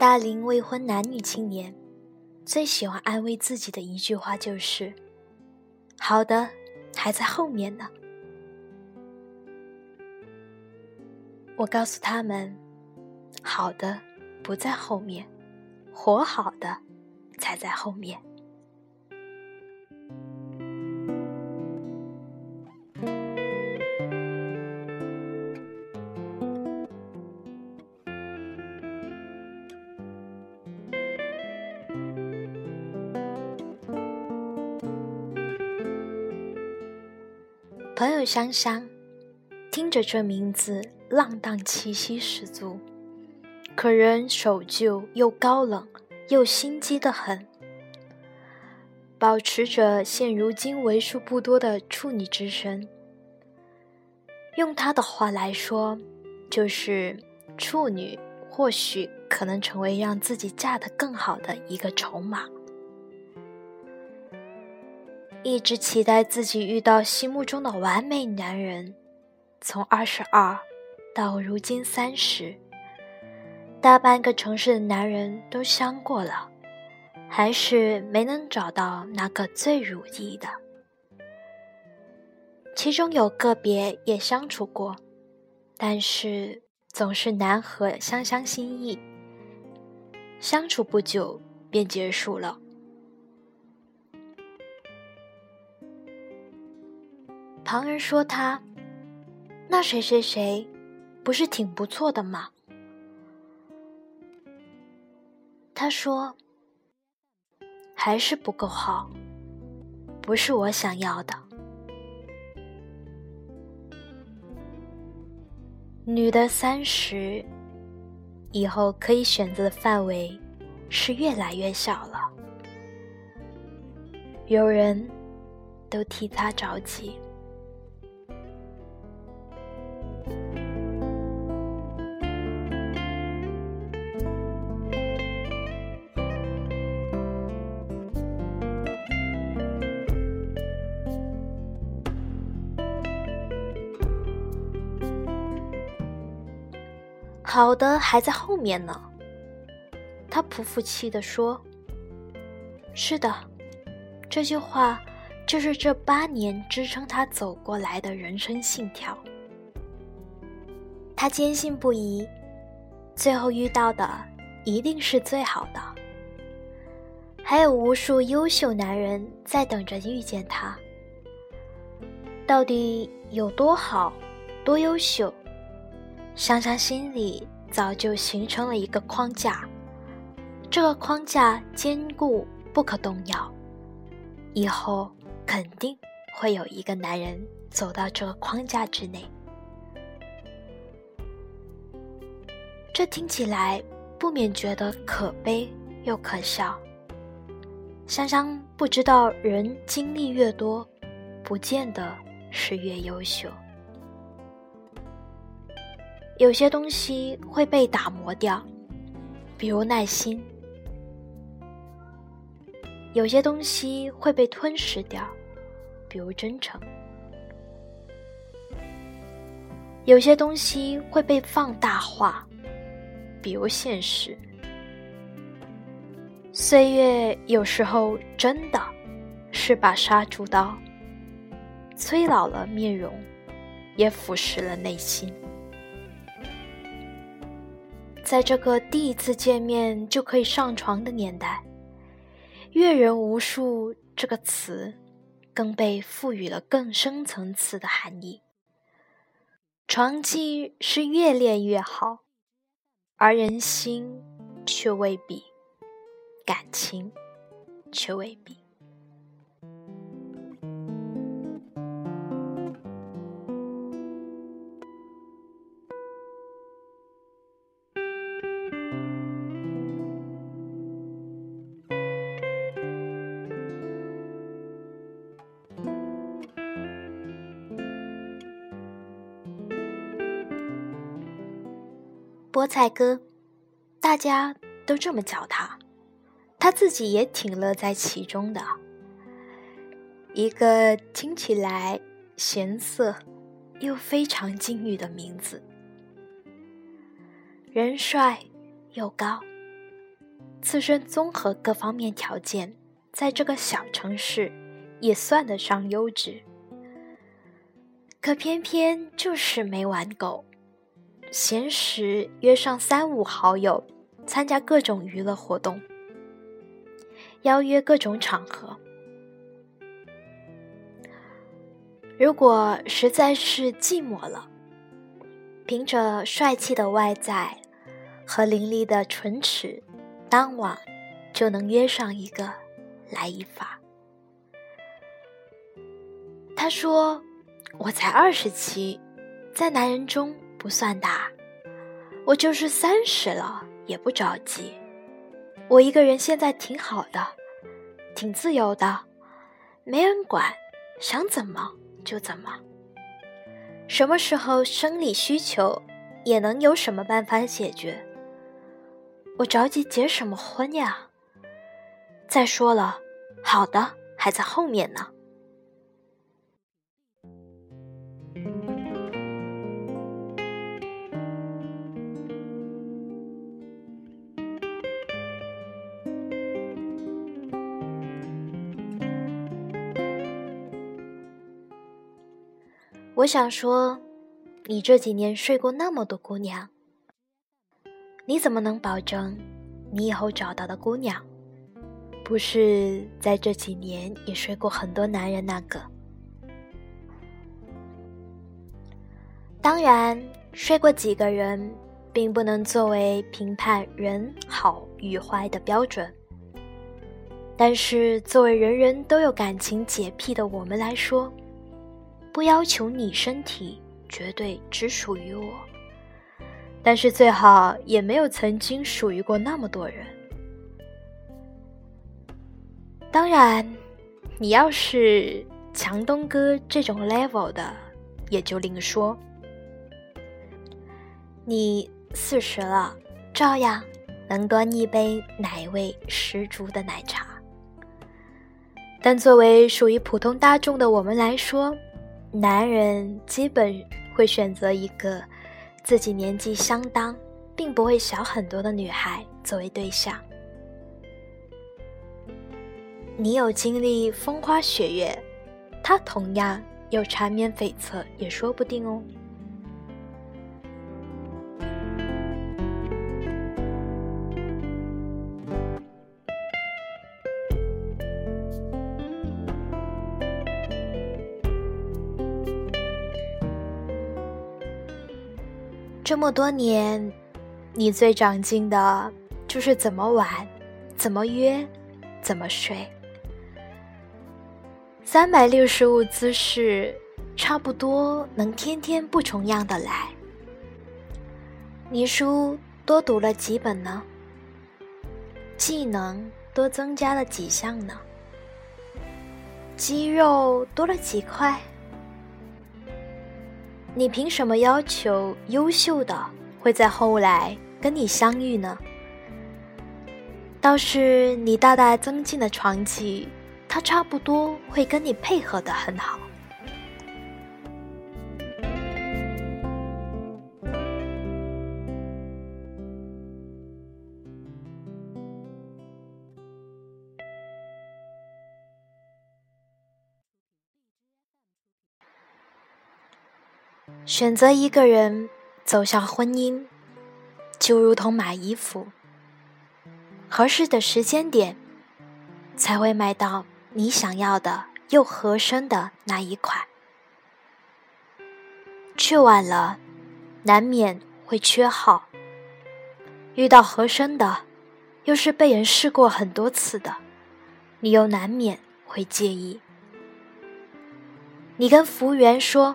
大龄未婚男女青年最喜欢安慰自己的一句话就是：“好的，还在后面呢。”我告诉他们：“好的不在后面，活好的才在后面。”香香，听着这名字，浪荡气息十足，可人守旧又高冷，又心机的很。保持着现如今为数不多的处女之身，用他的话来说，就是处女或许可能成为让自己嫁得更好的一个筹码。一直期待自己遇到心目中的完美男人，从二十二到如今三十，大半个城市的男人都相过了，还是没能找到那个最如意的。其中有个别也相处过，但是总是难合香香心意，相处不久便结束了。旁人说他，那谁谁谁，不是挺不错的吗？他说，还是不够好，不是我想要的。女的三十以后可以选择的范围是越来越小了，有人都替她着急。好的还在后面呢，他不服气地说：“是的，这句话就是这八年支撑他走过来的人生信条。他坚信不疑，最后遇到的一定是最好的。还有无数优秀男人在等着遇见他。到底有多好，多优秀？”香香心里早就形成了一个框架，这个框架坚固不可动摇，以后肯定会有一个男人走到这个框架之内。这听起来不免觉得可悲又可笑。香香不知道，人经历越多，不见得是越优秀。有些东西会被打磨掉，比如耐心；有些东西会被吞噬掉，比如真诚；有些东西会被放大化，比如现实。岁月有时候真的是把杀猪刀，催老了面容，也腐蚀了内心。在这个第一次见面就可以上床的年代，“阅人无数”这个词，更被赋予了更深层次的含义。床技是越练越好，而人心却未必，感情却未必。菠菜哥，大家都这么叫他，他自己也挺乐在其中的。一个听起来咸涩又非常禁欲的名字，人帅又高，自身综合各方面条件，在这个小城市也算得上优质。可偏偏就是没玩够，闲时约上三五好友，参加各种娱乐活动，邀约各种场合。如果实在是寂寞了，凭着帅气的外在和伶俐的唇齿，当晚就能约上一个来一发。他说。我才二十七，在男人中不算大。我就是三十了，也不着急。我一个人现在挺好的，挺自由的，没人管，想怎么就怎么。什么时候生理需求，也能有什么办法解决？我着急结什么婚呀？再说了，好的还在后面呢。我想说，你这几年睡过那么多姑娘，你怎么能保证你以后找到的姑娘，不是在这几年也睡过很多男人那个？当然，睡过几个人，并不能作为评判人好与坏的标准。但是，作为人人都有感情洁癖的我们来说，不要求你身体绝对只属于我，但是最好也没有曾经属于过那么多人。当然，你要是强东哥这种 level 的，也就另说。你四十了，照样能端一杯奶味十足的奶茶。但作为属于普通大众的我们来说，男人基本会选择一个自己年纪相当，并不会小很多的女孩作为对象。你有经历风花雪月，他同样有缠绵悱恻，也说不定哦。么多年，你最长进的就是怎么玩，怎么约，怎么睡。三百六十五姿势，差不多能天天不重样的来。你书多读了几本呢？技能多增加了几项呢？肌肉多了几块？你凭什么要求优秀的会在后来跟你相遇呢？倒是你大大增进的床技，他差不多会跟你配合的很好。选择一个人走向婚姻，就如同买衣服，合适的时间点才会买到你想要的又合身的那一款。去晚了，难免会缺号；遇到合身的，又是被人试过很多次的，你又难免会介意。你跟服务员说。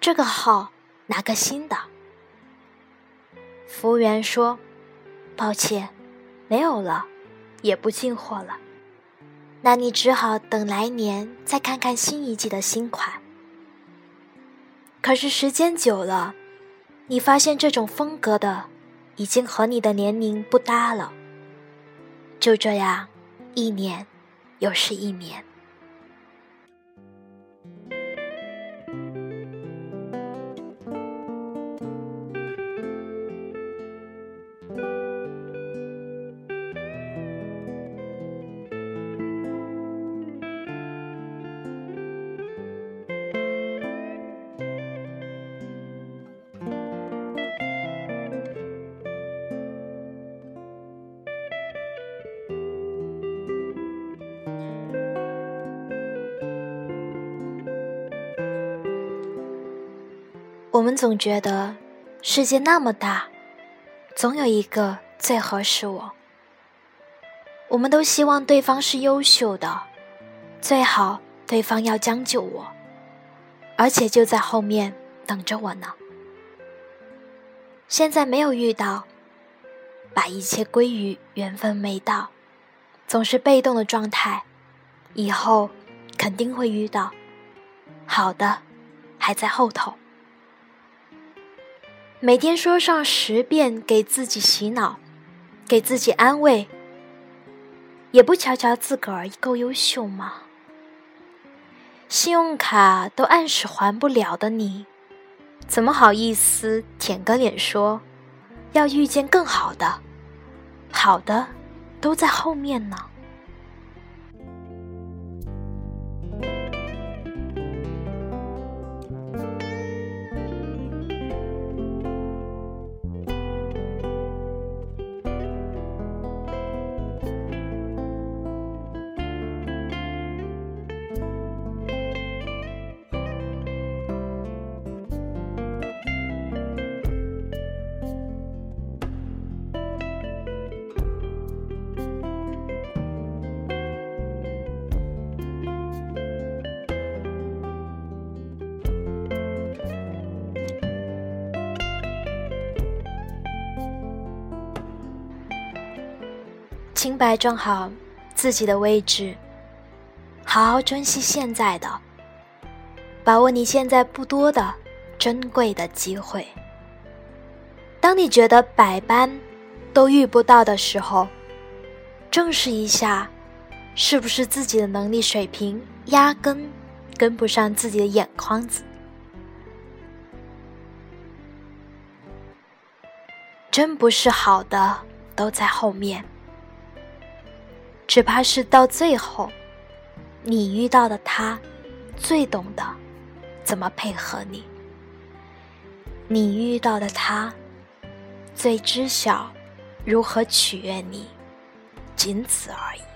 这个号拿个新的。服务员说：“抱歉，没有了，也不进货了。那你只好等来年再看看新一季的新款。”可是时间久了，你发现这种风格的已经和你的年龄不搭了。就这样，一年又是一年。我们总觉得世界那么大，总有一个最合适我。我们都希望对方是优秀的，最好对方要将就我，而且就在后面等着我呢。现在没有遇到，把一切归于缘分没到，总是被动的状态，以后肯定会遇到，好的还在后头。每天说上十遍给自己洗脑，给自己安慰。也不瞧瞧自个儿够优秀吗？信用卡都按时还不了的你，怎么好意思舔个脸说要遇见更好的？好的都在后面呢。摆正好自己的位置，好好珍惜现在的，把握你现在不多的珍贵的机会。当你觉得百般都遇不到的时候，正视一下，是不是自己的能力水平压根跟不上自己的眼眶子？真不是好的都在后面。只怕是到最后，你遇到的他，最懂得怎么配合你；你遇到的他，最知晓如何取悦你，仅此而已。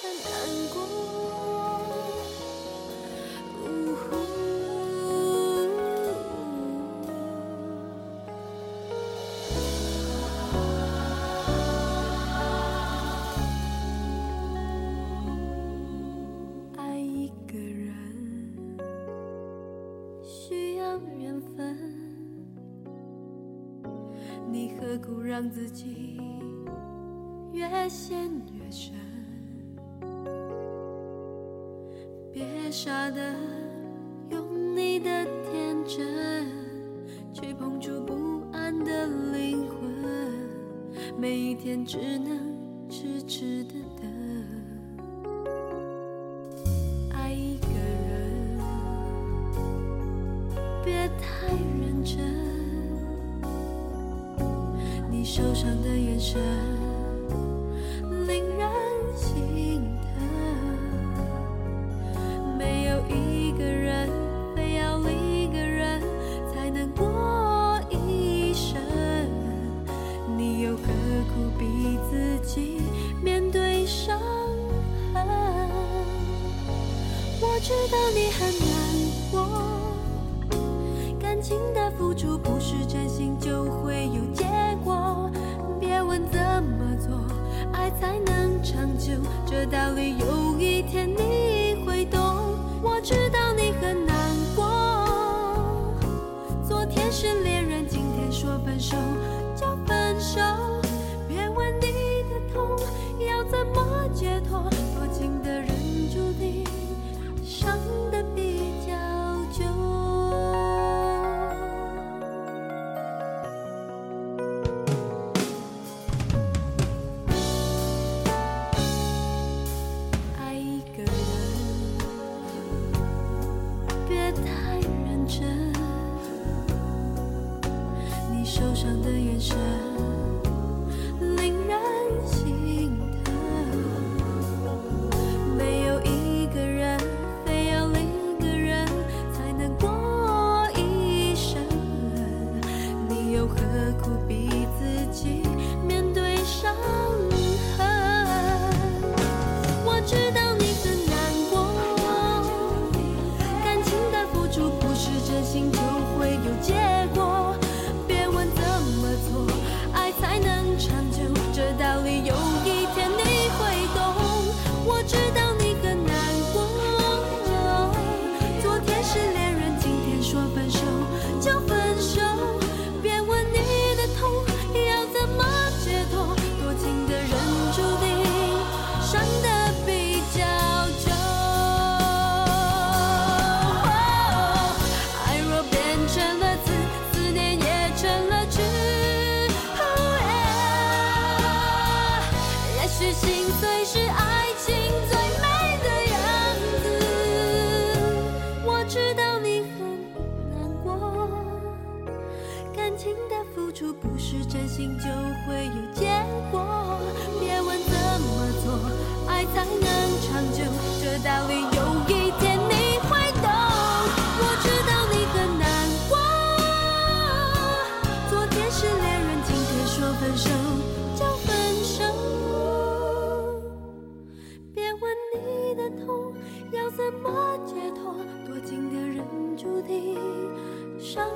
很难过，爱一个人需要缘分，你何苦让自己越陷越深？傻的用你的天真去碰触不安的灵魂，每一天只能痴痴的等。爱一个人，别太认真，你受伤的眼神。这道理有一天你心就会有结果。别问怎么做，爱才能长久，这道理有一天你会懂。我知道你很难过，昨天是恋人，今天说分手就分手。别问你的痛要怎么解脱，多情的人注定伤。